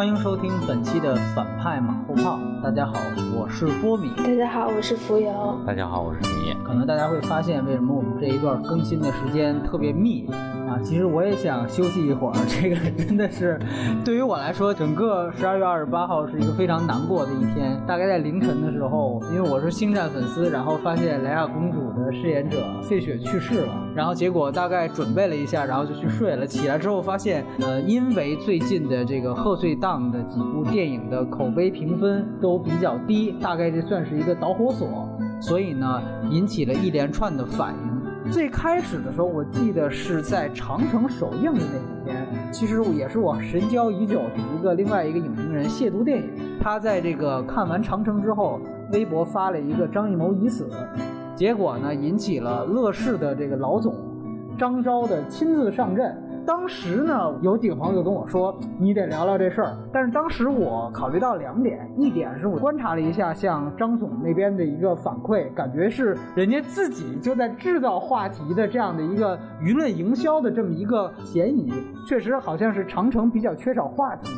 欢迎收听本期的反派马后炮。大家好，我是波米。大家好，我是浮游。大家好，我是米。可能大家会发现，为什么我们这一段更新的时间特别密啊？其实我也想休息一会儿。这个真的是对于我来说，整个十二月二十八号是一个非常难过的一天。大概在凌晨的时候，因为我是星战粉丝，然后发现莱娅公主的饰演者费雪去世了。然后结果大概准备了一下，然后就去睡了。起来之后发现，呃，因为最近的这个贺岁档的几部电影的口碑评分都比较低，大概这算是一个导火索，所以呢，引起了一连串的反应。最开始的时候，我记得是在长城首映的那几天，其实也是我神交已久的一个另外一个影评人亵渎电影。他在这个看完长城之后，微博发了一个张艺谋已死，结果呢，引起了乐视的这个老总张昭的亲自上阵。当时呢，有几个朋友跟我说，你得聊聊这事儿。但是当时我考虑到两点，一点是我观察了一下，像张总那边的一个反馈，感觉是人家自己就在制造话题的这样的一个舆论营销的这么一个嫌疑，确实好像是长城比较缺少话题。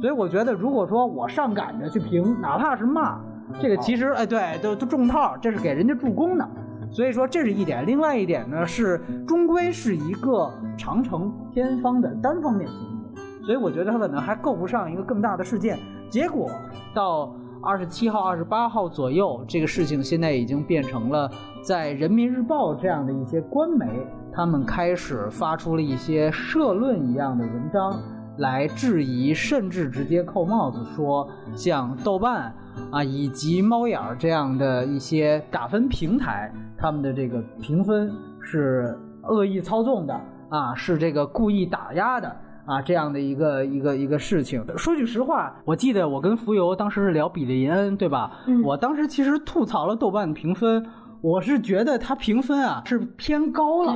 所以我觉得，如果说我上赶着去评，哪怕是骂，这个其实哎对，都都中套，这是给人家助攻的。所以说这是一点，另外一点呢是，终归是一个长城偏方的单方面行为，所以我觉得它可能还够不上一个更大的事件。结果到二十七号、二十八号左右，这个事情现在已经变成了在人民日报这样的一些官媒，他们开始发出了一些社论一样的文章，来质疑，甚至直接扣帽子说，像豆瓣啊以及猫眼儿这样的一些打分平台。他们的这个评分是恶意操纵的啊，是这个故意打压的啊，这样的一个一个一个事情。说句实话，我记得我跟浮游当时是聊比利林恩，对吧？嗯我当时其实吐槽了豆瓣的评分，我是觉得它评分啊是偏高了，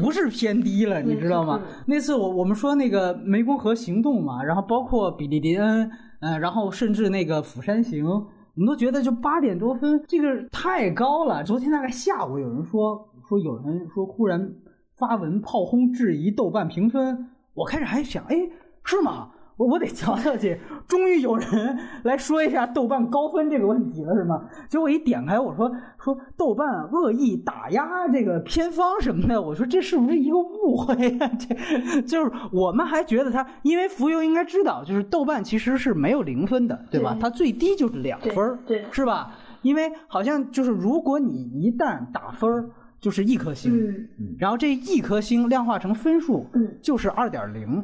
不是偏低了，你知道吗？那次我我们说那个湄公河行动嘛，然后包括比利林恩，嗯、然后甚至那个釜山行，我们都觉得就八点多分，这个太高了。昨天大概下午有人说说有人说忽然发文炮轰质疑豆瓣评分，我开始还想，哎，是吗？我我得瞧瞧去，终于有人来说一下豆瓣高分这个问题了，是吗？结果一点开，我说说豆瓣恶意打压这个偏方什么的，我说这是不是一个误会啊？这就是我们还觉得他，因为浮游应该知道，就是豆瓣其实是没有零分的，对吧？对它最低就是两分儿，对对是吧？因为好像就是如果你一旦打分儿，就是一颗星，嗯然后这一颗星量化成分数，嗯就是二点零，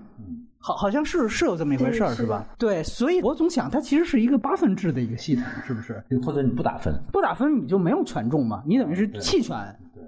好，好像是是有这么一回事儿，是吧？对，所以我总想它其实是一个八分制的一个系统，是不是？或者你不打分，不打分你就没有权重嘛，你等于是弃权，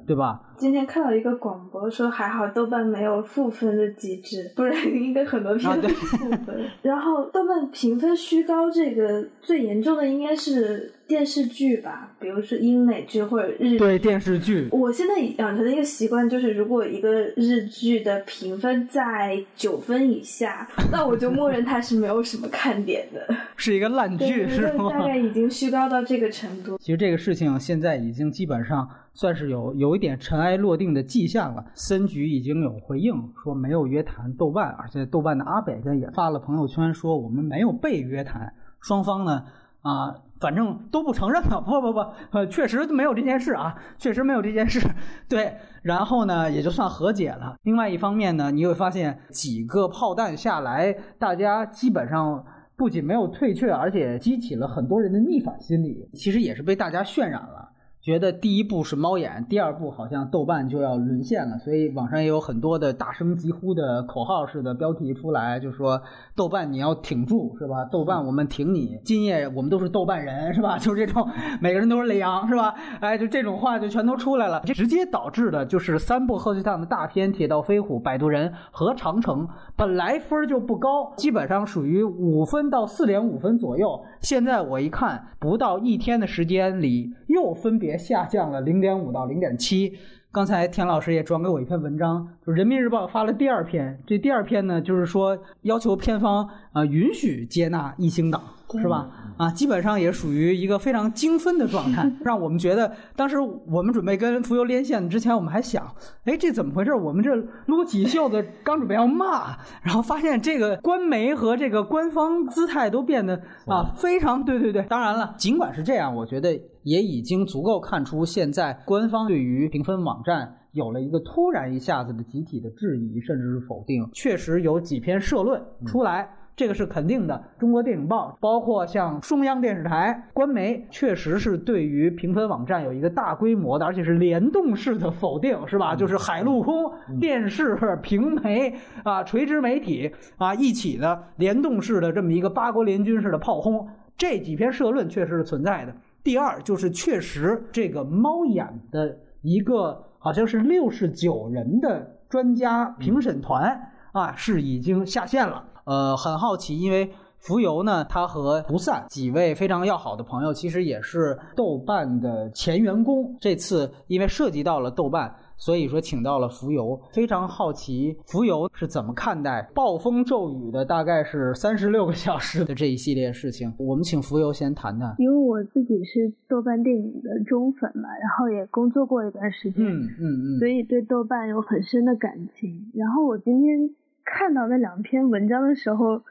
对吧？今天看到一个广播说，还好豆瓣没有负分的机制，不然 应该很多片都是负分。然后豆瓣评分虚高，这个最严重的应该是电视剧吧，比如说英美剧或者日对电视剧，我现在养成的一个习惯就是，如果一个日剧的评分在九分以下，那我就默认它是没有什么看点的。是一个烂剧，是吗？大概已经虚高到这个程度。其实这个事情现在已经基本上算是有有有一点尘埃落定的迹象了。森局已经有回应说没有约谈豆瓣，而且豆瓣的阿北呢也发了朋友圈说我们没有被约谈，双方呢啊、反正都不承认了。不不不，呃，确实没有这件事啊，确实没有这件事。对，然后呢也就算和解了。另外一方面呢，你会发现几个炮弹下来，大家基本上。不仅没有退却，而且激起了很多人的逆反心理。其实也是被大家渲染了，觉得第一部是猫眼，第二部好像豆瓣就要沦陷了，所以网上也有很多的大声疾呼的口号式的标题出来，就说豆瓣你要挺住是吧？豆瓣我们挺你，今夜我们都是豆瓣人是吧？就是这种每个人都是雷阳是吧？哎，就这种话就全都出来了，这直接导致的就是三部贺岁档的大片《铁道飞虎》《摆渡人》和《长城》本来分就不高，基本上属于五分到四点五分左右。现在我一看，不到一天的时间里，又分别下降了零点五到零点七。刚才田老师也转给我一篇文章，就是人民日报发了第二篇，这第二篇呢，就是说要求片方啊、呃允许接纳异星党。是吧？啊，基本上也属于一个非常精分的状态，让我们觉得当时我们准备跟浮游连线之前，我们还想，哎，这怎么回事？我们这撸起袖子刚准备要骂，然后发现这个官媒和这个官方姿态都变得啊非常对对对。当然了，尽管是这样，我觉得也已经足够看出现在官方对于评分网站。有了一个突然一下子的集体的质疑，甚至是否定，确实有几篇社论出来，这个是肯定的。中国电影报，包括像中央电视台官媒，确实是对于评分网站有一个大规模的，而且是联动式的否定，是吧？就是海陆空电视、平媒啊，垂直媒体啊一起的联动式的这么一个八国联军式的炮轰，这几篇社论确实是存在的。第二，就是确实这个猫眼的一个。好像是六十九人的专家评审团啊，是已经下线了。呃，很好奇，因为浮游呢，他和不散几位非常要好的朋友，其实也是豆瓣的前员工。这次因为涉及到了豆瓣。所以说，请到了浮游，非常好奇浮游是怎么看待暴风骤雨的，大概是三十六个小时的这一系列事情。我们请浮游先谈谈。因为我自己是豆瓣电影的忠粉嘛，然后也工作过一段时间，嗯嗯嗯，所以对豆瓣有很深的感情。然后我今天看到那两篇文章的时候。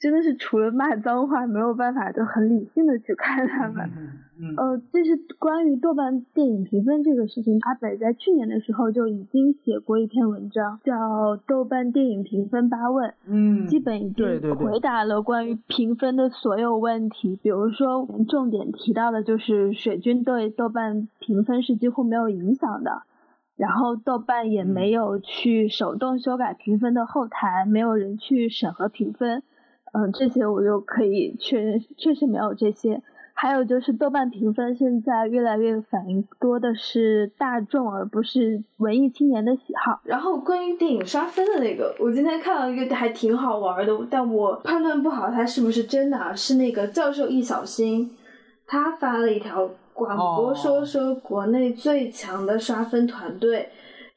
真的是除了骂脏话，没有办法就很理性的去看他们。呃，这是关于豆瓣电影评分这个事情，阿北在去年的时候就已经写过一篇文章，叫《豆瓣电影评分八问》。嗯，基本已经回答了关于评分的所有问题。比如说，重点提到的就是水军对豆瓣评分是几乎没有影响的，然后豆瓣也没有去手动修改评分的后台，没有人去审核评分。嗯，这些我就可以确认，确实没有这些。还有就是豆瓣评分现在越来越反映多的是大众，而不是文艺青年的喜好。然后关于电影刷分的那个，我今天看到一个还挺好玩的，但我判断不好它是不是真的。是那个教授易小星，他发了一条广播说说国内最强的刷分团队。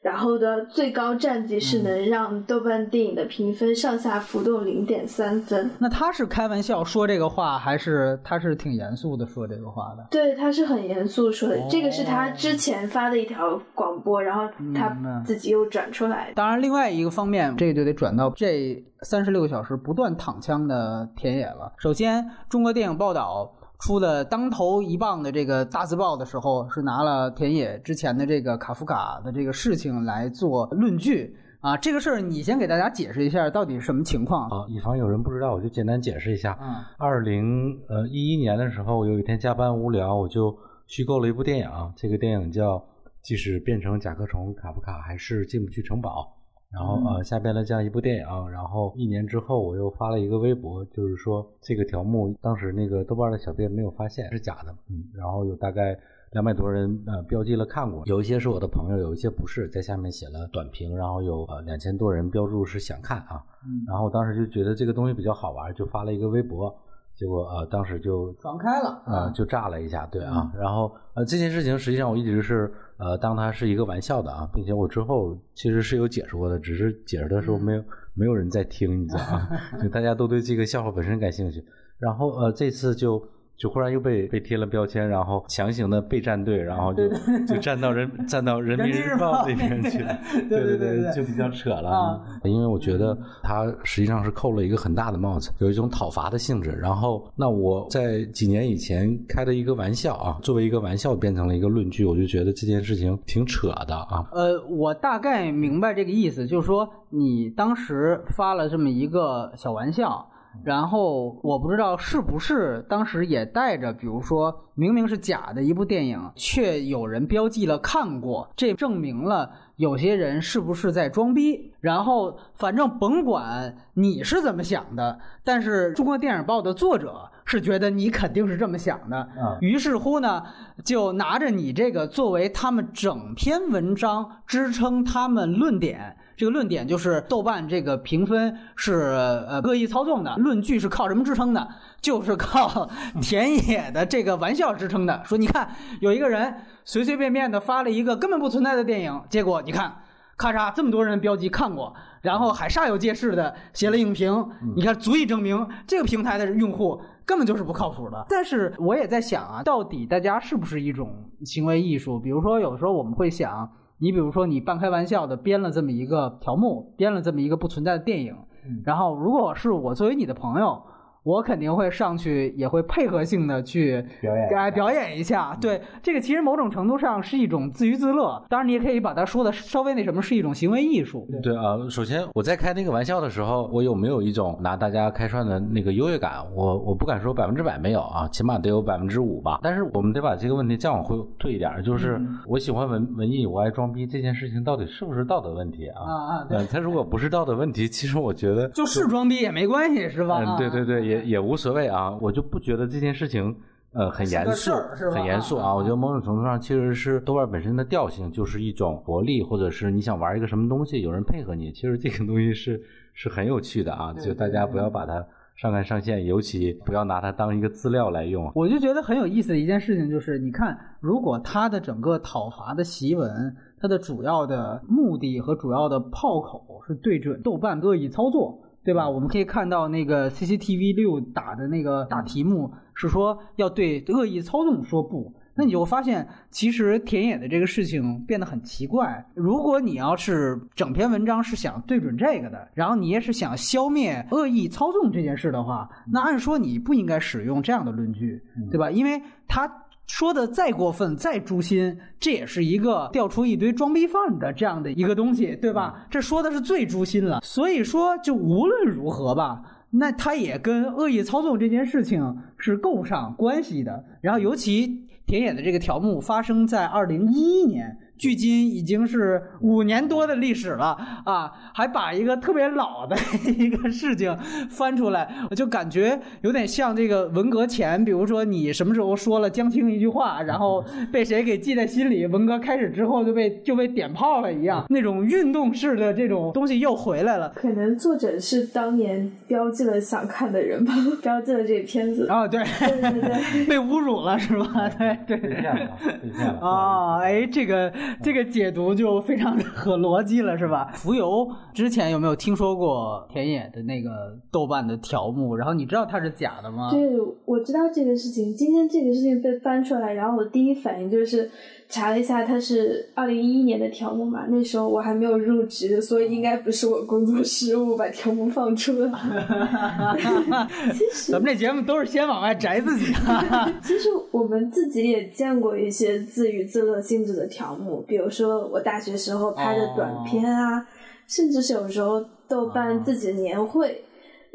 然后的最高战绩是能让豆瓣电影的评分上下浮动零点三分。那他是开玩笑说这个话，还是他是挺严肃的说这个话的？对，他是很严肃说的。这个是他之前发的一条广播，然后他自己又转出来。当然，另外一个方面，这就得转到这三十六个小时不断躺枪的田野了。首先，中国电影报道。出的当头一棒的这个大字报的时候，是拿了田野之前的这个卡夫卡的这个事情来做论据啊。这个事儿你先给大家解释一下，到底是什么情况啊？以防有人不知道，我就简单解释一下。嗯，二零呃一一年的时候，我有一天加班无聊，我就虚构了一部电影。这个电影叫《即使变成甲壳虫，卡夫卡还是进不去城堡》。然后呃下边了这样一部电影，然后一年之后我又发了一个微博，就是说这个条目当时那个豆瓣的小编没有发现是假的，嗯，然后有大概两百多人呃标记了看过，有一些是我的朋友，有一些不是，在下面写了短评，然后有呃两千多人标注是想看啊，嗯，然后我当时就觉得这个东西比较好玩，就发了一个微博。结果呃，当时就放开了，呃，就炸了一下，对啊。然后呃，这件事情实际上我一直是呃当它是一个玩笑的啊，并且我之后其实是有解释过的，只是解释的时候没有没有人在听，你知道啊？就大家都对这个笑话本身感兴趣。然后呃，这次就。就忽然又被被贴了标签，然后强行的被站队，然后就就站到人站到人民日报那边去了，对对对，就比较扯了。因为我觉得他实际上是扣了一个很大的帽子，有一种讨伐的性质。然后，那我在几年以前开的一个玩笑啊，作为一个玩笑变成了一个论据，我就觉得这件事情挺扯的啊。呃，我大概明白这个意思，就是说你当时发了这么一个小玩笑。然后我不知道是不是当时也带着，比如说明明是假的一部电影，却有人标记了看过，这证明了有些人是不是在装逼。然后反正甭管你是怎么想的，但是中国电影报的作者是觉得你肯定是这么想的。于是乎呢，就拿着你这个作为他们整篇文章支撑他们论点。这个论点就是豆瓣这个评分是呃恶意操纵的，论据是靠什么支撑的？就是靠田野的这个玩笑支撑的。说你看有一个人随随便便的发了一个根本不存在的电影，结果你看咔嚓这么多人标记看过，然后还煞有介事的写了影评，你看足以证明这个平台的用户根本就是不靠谱的。但是我也在想啊，到底大家是不是一种行为艺术？比如说有时候我们会想，你比如说你半开玩笑的编了这么一个条目，编了这么一个不存在的电影，然后如果是我作为你的朋友。我肯定会上去，也会配合性的去表演，哎，表演一下。对，这个其实某种程度上是一种自娱自乐。当然，你也可以把它说的稍微那什么，是一种行为艺术。对啊，首先我在开那个玩笑的时候，我有没有一种拿大家开涮的那个优越感？我我不敢说百分之百没有啊，起码得有百分之五吧。但是我们得把这个问题再往回退一点，就是我喜欢文文艺，我爱装逼这件事情到底是不是道德问题啊？啊啊，对。它如果不是道德问题，其实我觉得就是装逼也没关系，是吧？嗯，对对对，也。也无所谓啊，我就不觉得这件事情，呃，很严肃，很严肃啊。我觉得某种程度上其实是豆瓣本身的调性，就是一种活力，或者是你想玩一个什么东西，有人配合你，其实这个东西是是很有趣的啊。就大家不要把它上纲上线，尤其不要拿它当一个资料来用。我就觉得很有意思的一件事情就是，你看，如果他的整个讨伐的檄文，它的主要的目的和主要的炮口是对准豆瓣恶意操作。对吧？我们可以看到那个 CCTV 六打的那个打题目是说要对恶意操纵说不，那你就发现其实田野的这个事情变得很奇怪。如果你要是整篇文章是想对准这个的，然后你也是想消灭恶意操纵这件事的话，那按说你不应该使用这样的论据，对吧？因为他。说的再过分、再诛心，这也是一个调出一堆装逼犯的这样的一个东西，对吧？这说的是最诛心了。所以说，就无论如何吧，那他也跟恶意操纵这件事情是够不上关系的。然后，尤其田野的这个条目发生在二零一一年。距今已经是五年多的历史了啊，还把一个特别老的一个事情翻出来，我就感觉有点像这个文革前，比如说你什么时候说了江青一句话，然后被谁给记在心里，文革开始之后就被就被点炮了一样，那种运动式的这种东西又回来了。可能作者是当年标记了想看的人吧，标记了这个片子。啊，对对对对，被侮辱了是吧？对对。被骗了，被骗了。啊，哎，这个。这个解读就非常合逻辑了，是吧？浮游之前有没有听说过田野的那个豆瓣的条目？然后你知道它是假的吗？对，我知道这个事情。今天这个事情被翻出来，然后我第一反应就是查了一下，它是二零一一年的条目嘛。那时候我还没有入职，所以应该不是我工作失误把条目放出来。其实咱们这节目都是先往外摘自己。其实我们自己也见过一些自娱自乐性质的条目。比如说我大学时候拍的短片啊，甚至是有时候豆瓣自己的年会，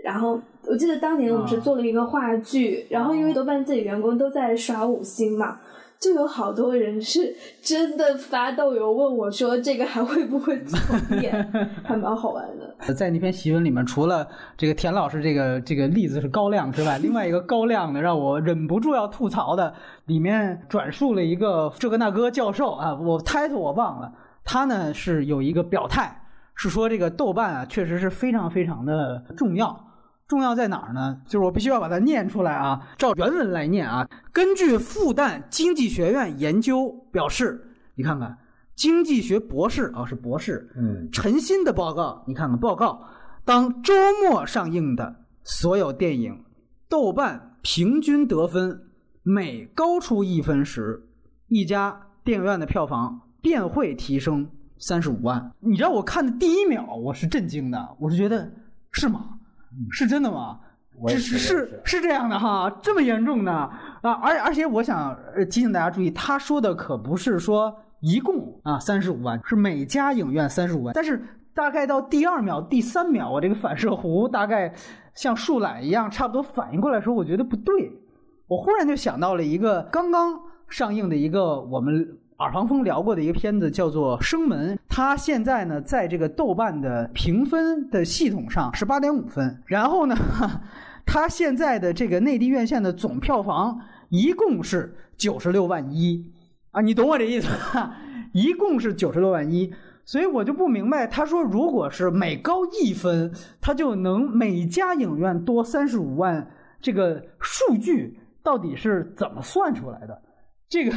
然后我记得当年我们是做了一个话剧，然后因为豆瓣自己员工都在刷五星嘛。就有好多人是真的发豆油问我说：“这个还会不会重演？” 还蛮好玩的。在那篇檄文里面，除了这个田老师这个这个例子是高亮之外，另外一个高亮的让我忍不住要吐槽的，里面转述了一个这个那个教授啊，我 title 我忘了，他呢是有一个表态，是说这个豆瓣啊确实是非常非常的重要。重要在哪儿呢？就是我必须要把它念出来啊，照原文来念啊。根据复旦经济学院研究表示，你看看经济学博士啊，是博士，嗯，陈新的报告，你看看报告，当周末上映的所有电影，豆瓣平均得分每高出一分时，一家电影院的票房便会提升三十五万。你知道我看的第一秒，我是震惊的，我是觉得是吗？是真的吗？是是是是这样的哈，这么严重的啊！而而且我想提醒大家注意，他说的可不是说一共啊三十五万，是每家影院三十五万。但是大概到第二秒、第三秒，我这个反射弧大概像树懒一样，差不多反应过来时候，我觉得不对。我忽然就想到了一个刚刚上映的一个我们。耳旁风聊过的一个片子叫做《生门》，它现在呢在这个豆瓣的评分的系统上是八点五分。然后呢，它现在的这个内地院线的总票房一共是九十六万一啊，你懂我这意思吧？一共是九十六万一，所以我就不明白，他说如果是每高一分，他就能每家影院多三十五万，这个数据到底是怎么算出来的？这个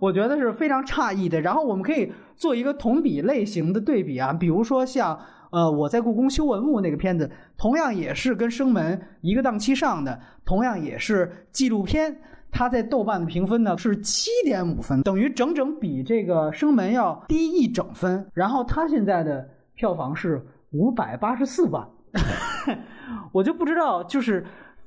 我觉得是非常诧异的。然后我们可以做一个同比类型的对比啊，比如说像呃，我在故宫修文物那个片子，同样也是跟《生门》一个档期上的，同样也是纪录片。它在豆瓣的评分呢是七点五分，等于整整比这个《生门》要低一整分。然后它现在的票房是五百八十四万，我就不知道就是。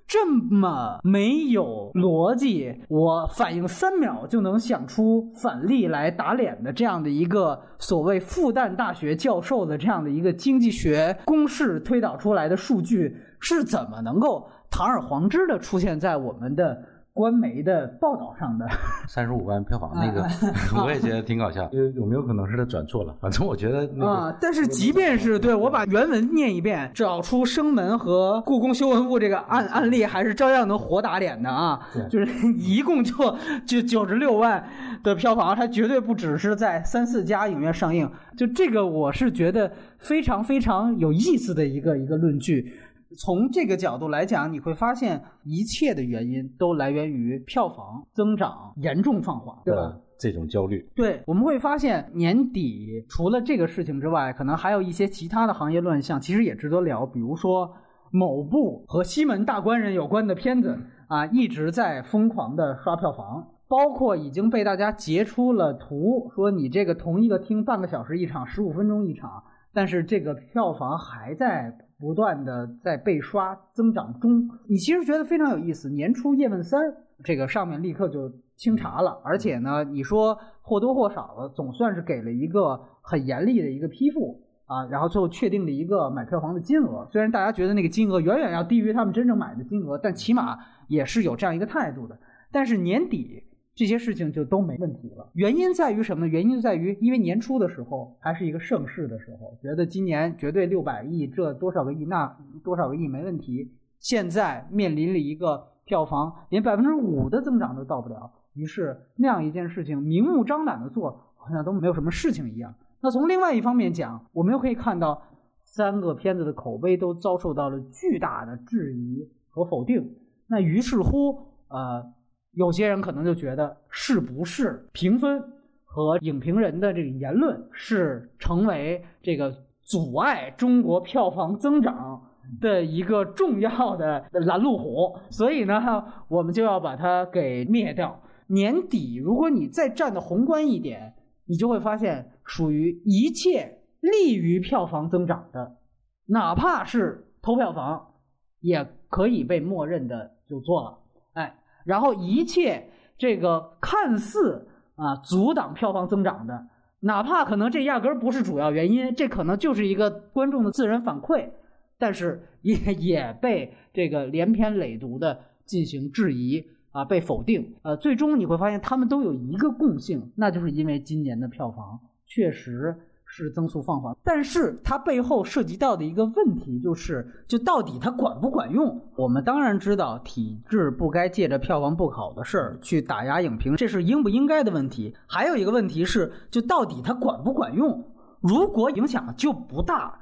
这么没有逻辑，我反应三秒就能想出反例来打脸的这样的一个所谓复旦大学教授的这样的一个经济学公式推导出来的数据，是怎么能够堂而皇之的出现在我们的？官媒的报道上的 三十五万票房那个，我也觉得挺搞笑。有有没有可能是他转错了？反正我觉得啊，但是即便是对我把原文念一遍，找出生门和故宫修文物这个案案例，还是照样能活打脸的啊！就是 一共就就九十六万的票房，它绝对不只是在三四家影院上映。就这个，我是觉得非常非常有意思的一个一个论据。从这个角度来讲，你会发现一切的原因都来源于票房增长严重放缓，对吧？这种焦虑。对，我们会发现年底除了这个事情之外，可能还有一些其他的行业乱象，其实也值得聊。比如说，某部和西门大官人有关的片子啊，一直在疯狂的刷票房，包括已经被大家截出了图，说你这个同一个厅半个小时一场，十五分钟一场，但是这个票房还在。不断的在被刷增长中，你其实觉得非常有意思。年初叶问三这个上面立刻就清查了，而且呢，你说或多或少的总算是给了一个很严厉的一个批复啊，然后最后确定了一个买票房的金额。虽然大家觉得那个金额远远要低于他们真正买的金额，但起码也是有这样一个态度的。但是年底。这些事情就都没问题了。原因在于什么呢？原因在于，因为年初的时候还是一个盛世的时候，觉得今年绝对六百亿，这多少个亿，那多少个亿没问题。现在面临了一个票房连百分之五的增长都到不了，于是那样一件事情明目张胆的做，好像都没有什么事情一样。那从另外一方面讲，我们又可以看到三个片子的口碑都遭受到了巨大的质疑和否定。那于是乎，呃。有些人可能就觉得，是不是评分和影评人的这个言论是成为这个阻碍中国票房增长的一个重要的拦路虎？所以呢，我们就要把它给灭掉。年底，如果你再站的宏观一点，你就会发现，属于一切利于票房增长的，哪怕是偷票房，也可以被默认的就做了。然后一切这个看似啊阻挡票房增长的，哪怕可能这压根儿不是主要原因，这可能就是一个观众的自然反馈，但是也 也被这个连篇累牍的进行质疑啊，被否定。呃，最终你会发现他们都有一个共性，那就是因为今年的票房确实。是增速放缓，但是它背后涉及到的一个问题就是，就到底它管不管用？我们当然知道，体制不该借着票房不好的事儿去打压影评，这是应不应该的问题。还有一个问题是，就到底它管不管用？如果影响就不大，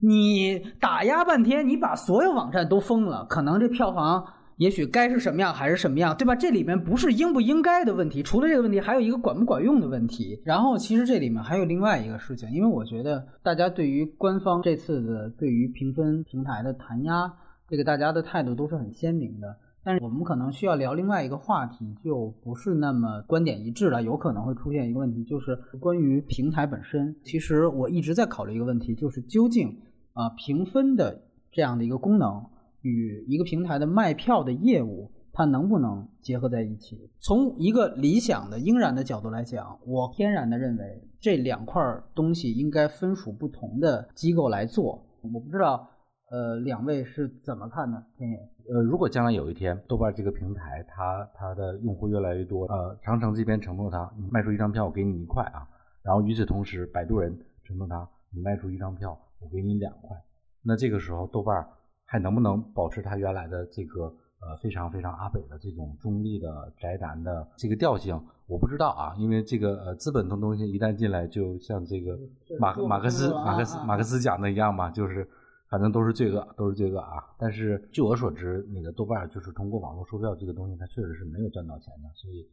你打压半天，你把所有网站都封了，可能这票房。也许该是什么样还是什么样，对吧？这里面不是应不应该的问题，除了这个问题，还有一个管不管用的问题。然后，其实这里面还有另外一个事情，因为我觉得大家对于官方这次的对于评分平台的弹压，这个大家的态度都是很鲜明的。但是我们可能需要聊另外一个话题，就不是那么观点一致了，有可能会出现一个问题，就是关于平台本身。其实我一直在考虑一个问题，就是究竟啊评分的这样的一个功能。与一个平台的卖票的业务，它能不能结合在一起？从一个理想的应然的角度来讲，我天然的认为这两块东西应该分属不同的机构来做。我不知道，呃，两位是怎么看的？天野，呃，如果将来有一天豆瓣这个平台它它的用户越来越多，呃，长城这边承诺它，你卖出一张票我给你一块啊，然后与此同时，摆渡人承诺他，你卖出一张票我给你两块，那这个时候豆瓣。还能不能保持它原来的这个呃非常非常阿北的这种中立的宅男的这个调性？我不知道啊，因为这个呃资本的东西一旦进来，就像这个马马克思马克思马克思讲的一样嘛，就是反正都是罪恶，都是罪恶啊。但是据我所知，那个豆瓣就是通过网络售票这个东西，它确实是没有赚到钱的，所以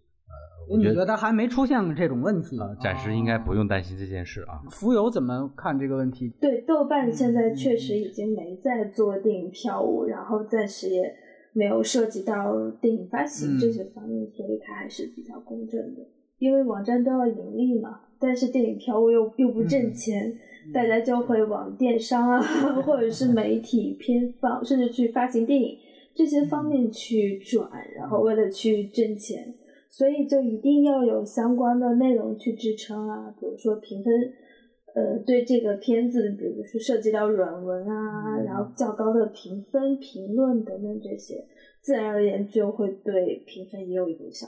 我觉得还没出现这种问题，暂时应该不用担心这件事啊。浮游怎么看这个问题？对，豆瓣现在确实已经没在做电影票务，然后暂时也没有涉及到电影发行这些方面，所以它还是比较公正的。因为网站都要盈利嘛，但是电影票务又又不挣钱，大家就会往电商啊，或者是媒体偏放，甚至去发行电影这些方面去转，然后为了去挣钱。所以就一定要有相关的内容去支撑啊，比如说评分，呃，对这个片子，比如说涉及到软文啊，然后较高的评分、评论等等这些，自然而然就会对评分也有影响。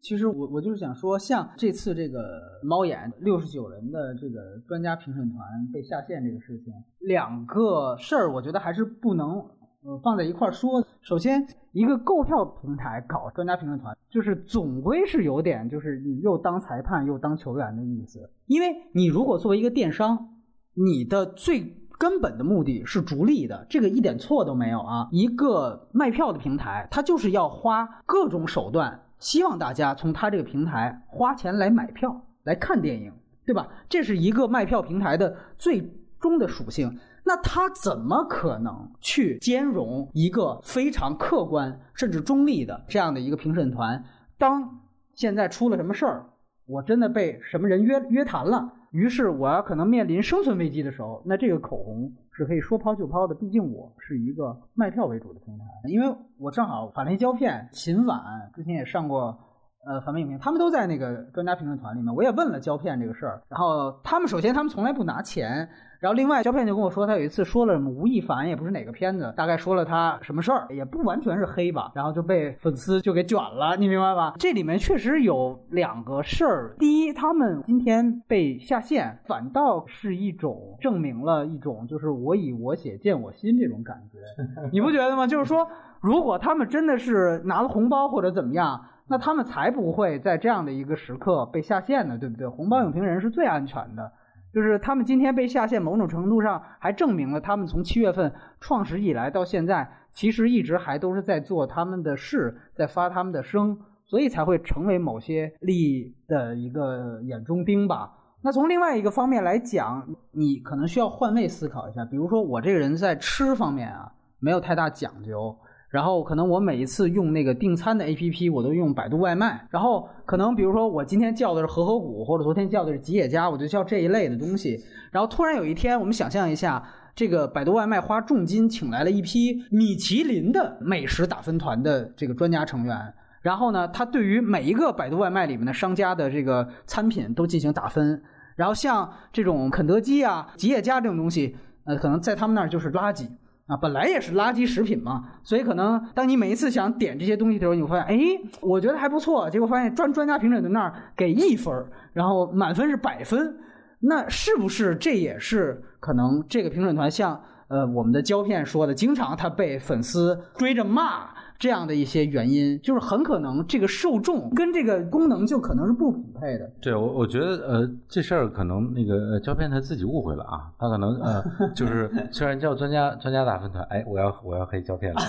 其实我我就是想说，像这次这个猫眼六十九人的这个专家评审团被下线这个事情，两个事儿，我觉得还是不能。呃，放在一块儿说。首先，一个购票平台搞专家评论团，就是总归是有点，就是你又当裁判又当球员的意思。因为你如果作为一个电商，你的最根本的目的是逐利的，这个一点错都没有啊。一个卖票的平台，它就是要花各种手段，希望大家从他这个平台花钱来买票来看电影，对吧？这是一个卖票平台的最终的属性。那他怎么可能去兼容一个非常客观甚至中立的这样的一个评审团？当现在出了什么事儿，我真的被什么人约约谈了，于是我要可能面临生存危机的时候，那这个口红是可以说抛就抛的。毕竟我是一个卖票为主的平台，因为我正好法联胶片、秦晚之前也上过呃反面影评，他们都在那个专家评论团里面。我也问了胶片这个事儿，然后他们首先他们从来不拿钱。然后另外胶片就跟我说，他有一次说了什么吴亦凡，也不是哪个片子，大概说了他什么事儿，也不完全是黑吧，然后就被粉丝就给卷了，你明白吧？这里面确实有两个事儿，第一，他们今天被下线，反倒是一种证明了一种就是我以我血见我心这种感觉，你不觉得吗？就是说，如果他们真的是拿了红包或者怎么样，那他们才不会在这样的一个时刻被下线呢，对不对？红包影评人是最安全的。就是他们今天被下线，某种程度上还证明了他们从七月份创始以来到现在，其实一直还都是在做他们的事，在发他们的声，所以才会成为某些利益的一个眼中钉吧。那从另外一个方面来讲，你可能需要换位思考一下，比如说我这个人在吃方面啊，没有太大讲究。然后可能我每一次用那个订餐的 APP，我都用百度外卖。然后可能比如说我今天叫的是和合谷，或者昨天叫的是吉野家，我就叫这一类的东西。然后突然有一天，我们想象一下，这个百度外卖花重金请来了一批米其林的美食打分团的这个专家成员。然后呢，他对于每一个百度外卖里面的商家的这个餐品都进行打分。然后像这种肯德基啊、吉野家这种东西，呃，可能在他们那儿就是垃圾。啊，本来也是垃圾食品嘛，所以可能当你每一次想点这些东西的时候，你会发现，哎，我觉得还不错，结果发现专专家评审在那儿给一分，然后满分是百分，那是不是这也是可能这个评审团像呃我们的胶片说的，经常他被粉丝追着骂。这样的一些原因，就是很可能这个受众跟这个功能就可能是不匹配的。对，我我觉得呃，这事儿可能那个胶片他自己误会了啊，他可能呃，就是虽然叫专家专家打分团，哎，我要我要黑胶片了，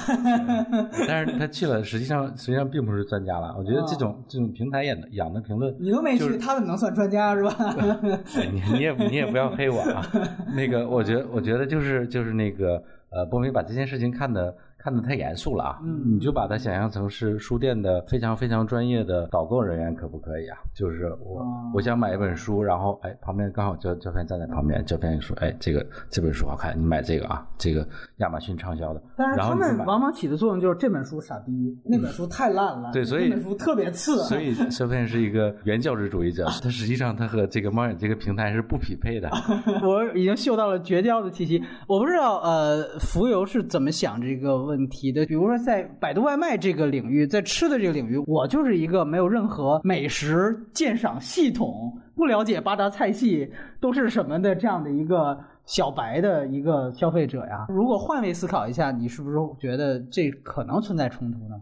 但是他去了，实际上实际上并不是专家了。我觉得这种这种平台演的养的评论，你都没去，他怎么能算专家是吧？你你也你也不要黑我啊。那个，我觉得我觉得就是就是那个呃，波米把这件事情看的。看得太严肃了啊！嗯，你就把它想象成是书店的非常非常专业的导购人员，可不可以啊？就是我我想买一本书，然后哎，旁边刚好焦焦片站在旁边，焦片说哎，这个这本书好看，你买这个啊，这个亚马逊畅销的。但是他们往往起的作用就是这本书傻逼，那本 书太烂了。对，所以那本书特别次。所以胶片是一个原教旨主义者，他实际上他和这个猫眼这个平台是不匹配的。我已经嗅到了绝交的气息。我不知道呃，浮游是怎么想这个问。题的，比如说在百度外卖这个领域，在吃的这个领域，我就是一个没有任何美食鉴赏系统、不了解八大菜系都是什么的这样的一个小白的一个消费者呀。如果换位思考一下，你是不是觉得这可能存在冲突呢？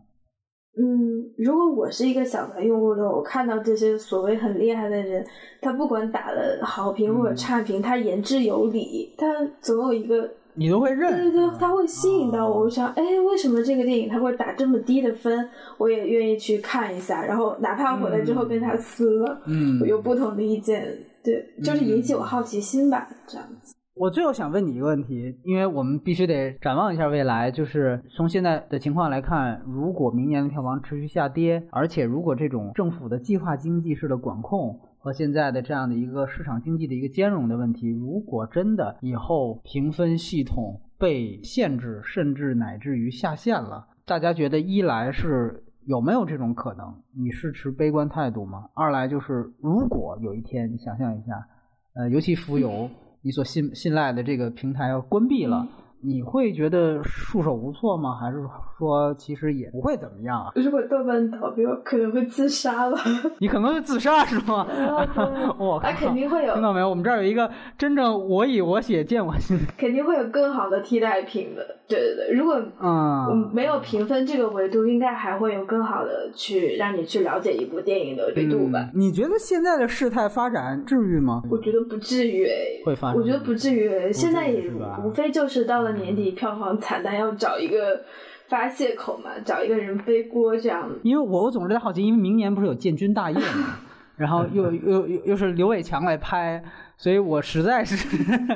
嗯，如果我是一个小白用户呢，我看到这些所谓很厉害的人，他不管打了好评或者差评，他言之有理，他总有一个。你都会认。对对对，它会吸引到我。我想，哎，为什么这个电影它会打这么低的分？我也愿意去看一下。然后哪怕回来之后跟他撕了，嗯，我有不同的意见，对，就是引起我好奇心吧，这样子。我最后想问你一个问题，因为我们必须得展望一下未来。就是从现在的情况来看，如果明年的票房持续下跌，而且如果这种政府的计划经济式的管控和现在的这样的一个市场经济的一个兼容的问题，如果真的以后评分系统被限制，甚至乃至于下线了，大家觉得一来是有没有这种可能？你是持悲观态度吗？二来就是如果有一天，你想象一下，呃，尤其浮游。你所信信赖的这个平台要关闭了。你会觉得束手无措吗？还是说其实也不会怎么样啊？如果豆瓣倒闭，我可能会自杀吧。你可能会自杀是吗？我他肯定会有。听到没有？我们这儿有一个真正我以我写见我心。肯定会有更好的替代品的。对对对，如果嗯没有评分这个维度，应该还会有更好的去让你去了解一部电影的维度吧？你觉得现在的事态发展至于吗？我觉得不至于。会发生？我觉得不至于。现在也无非就是到了。年底票房惨淡，要找一个发泄口嘛，找一个人背锅这样。因为我我总是在好奇，因为明年不是有建军大业嘛，然后又又又又是刘伟强来拍。所以我实在是，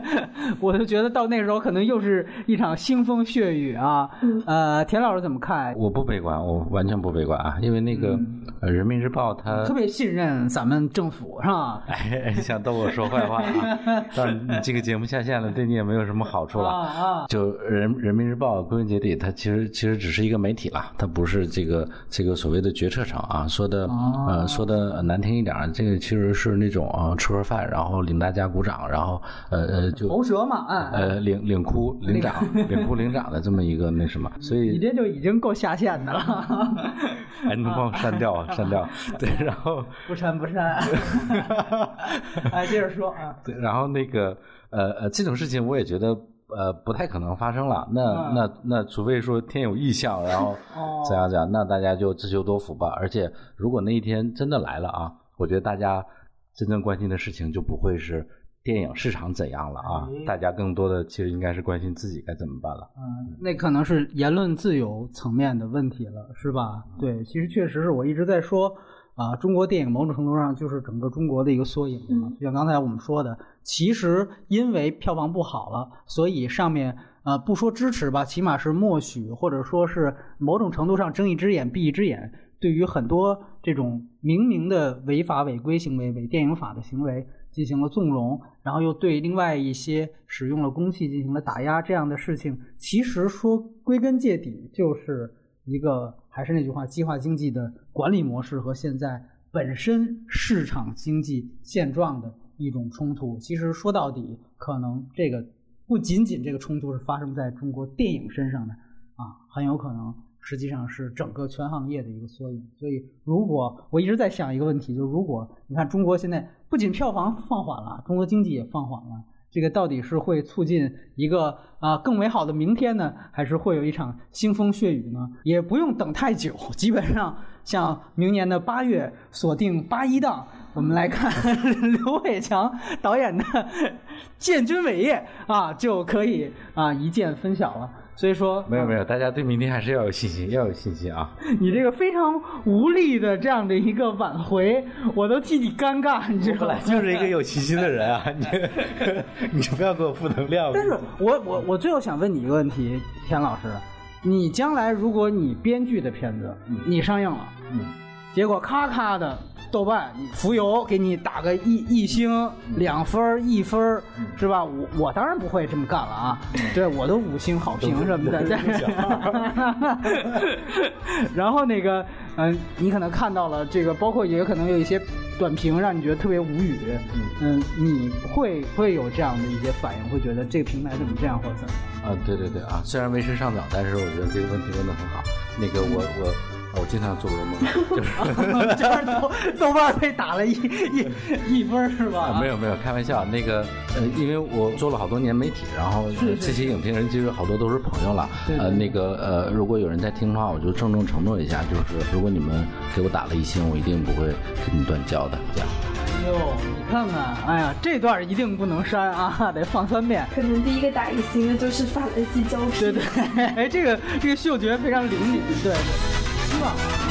我就觉得到那时候可能又是一场腥风血雨啊。呃，田老师怎么看？我不悲观，我完全不悲观啊，因为那个《人民日报》它特别信任咱们政府，是吧？哎，想逗我说坏话啊？但你这个节目下线了，对你也没有什么好处了。啊就人人民日报归根结底，它其实其实只是一个媒体啦，它不是这个这个所谓的决策层啊。说的呃说的难听一点，这个其实是那种啊吃盒饭，然后领大。大家鼓掌，然后呃呃就喉舌嘛，呃领领哭领掌领哭领掌的这么一个那什么，所以 你这就已经够下线的了。哎，你能帮我删掉啊？删掉。对，然后不删不删。哎，接着说啊。对，然后那个呃呃这种事情我也觉得呃不太可能发生了。那那那除非说天有异象，然后怎样怎样，那大家就自求多福吧。而且如果那一天真的来了啊，我觉得大家。真正关心的事情就不会是电影市场怎样了啊！大家更多的其实应该是关心自己该怎么办了。嗯，那可能是言论自由层面的问题了，是吧？对，其实确实是我一直在说啊，中国电影某种程度上就是整个中国的一个缩影啊。就像刚才我们说的，其实因为票房不好了，所以上面呃不说支持吧，起码是默许或者说是某种程度上睁一只眼闭一只眼。对于很多这种明明的违法违规行为、违电影法的行为进行了纵容，然后又对另外一些使用了公器进行了打压，这样的事情，其实说归根结底就是一个还是那句话，计划经济的管理模式和现在本身市场经济现状的一种冲突。其实说到底，可能这个不仅仅这个冲突是发生在中国电影身上的啊，很有可能。实际上是整个全行业的一个缩影。所以，如果我一直在想一个问题，就是如果你看中国现在不仅票房放缓了，中国经济也放缓了，这个到底是会促进一个啊更美好的明天呢，还是会有一场腥风血雨呢？也不用等太久，基本上像明年的八月锁定八一档，我们来看 刘伟强导演的《建军伟业》啊，就可以啊一见分晓了。所以说没有没有，大家对明天还是要有信心，要有信心啊！你这个非常无力的这样的一个挽回，我都替你尴尬，你知道吗？就是一个有信心的人啊！你 你就不要给我负能量。但是我我我最后想问你一个问题，田老师，你将来如果你编剧的片子你上映了，嗯，结果咔咔的。豆瓣浮游给你打个一一星两分一分是吧？我我当然不会这么干了啊！对我都五星好评什么的。然后那个嗯，你可能看到了这个，包括也可能有一些短评让你觉得特别无语。嗯，你会会有这样的一些反应，会觉得这个平台怎么这样或者怎么？啊，对对对啊！虽然为时尚早，但是我觉得这个问题问的很好。那个我我。我经常做噩梦，就是 豆 豆瓣被打了一一一分是吧？没有没有，开玩笑。那个呃，因为我做了好多年媒体，然后这些影评人其实好多都是朋友了。呃，那个呃，如果有人在听的话，我就郑重承诺一下，就是如果你们给我打了一星，我一定不会跟你断交的，这样。哟，你看看，哎呀，这段一定不能删啊，得放三遍。可能第一个打一星的就是法兰西胶皮。对对，哎，这个这个嗅觉非常灵敏，对对，希望。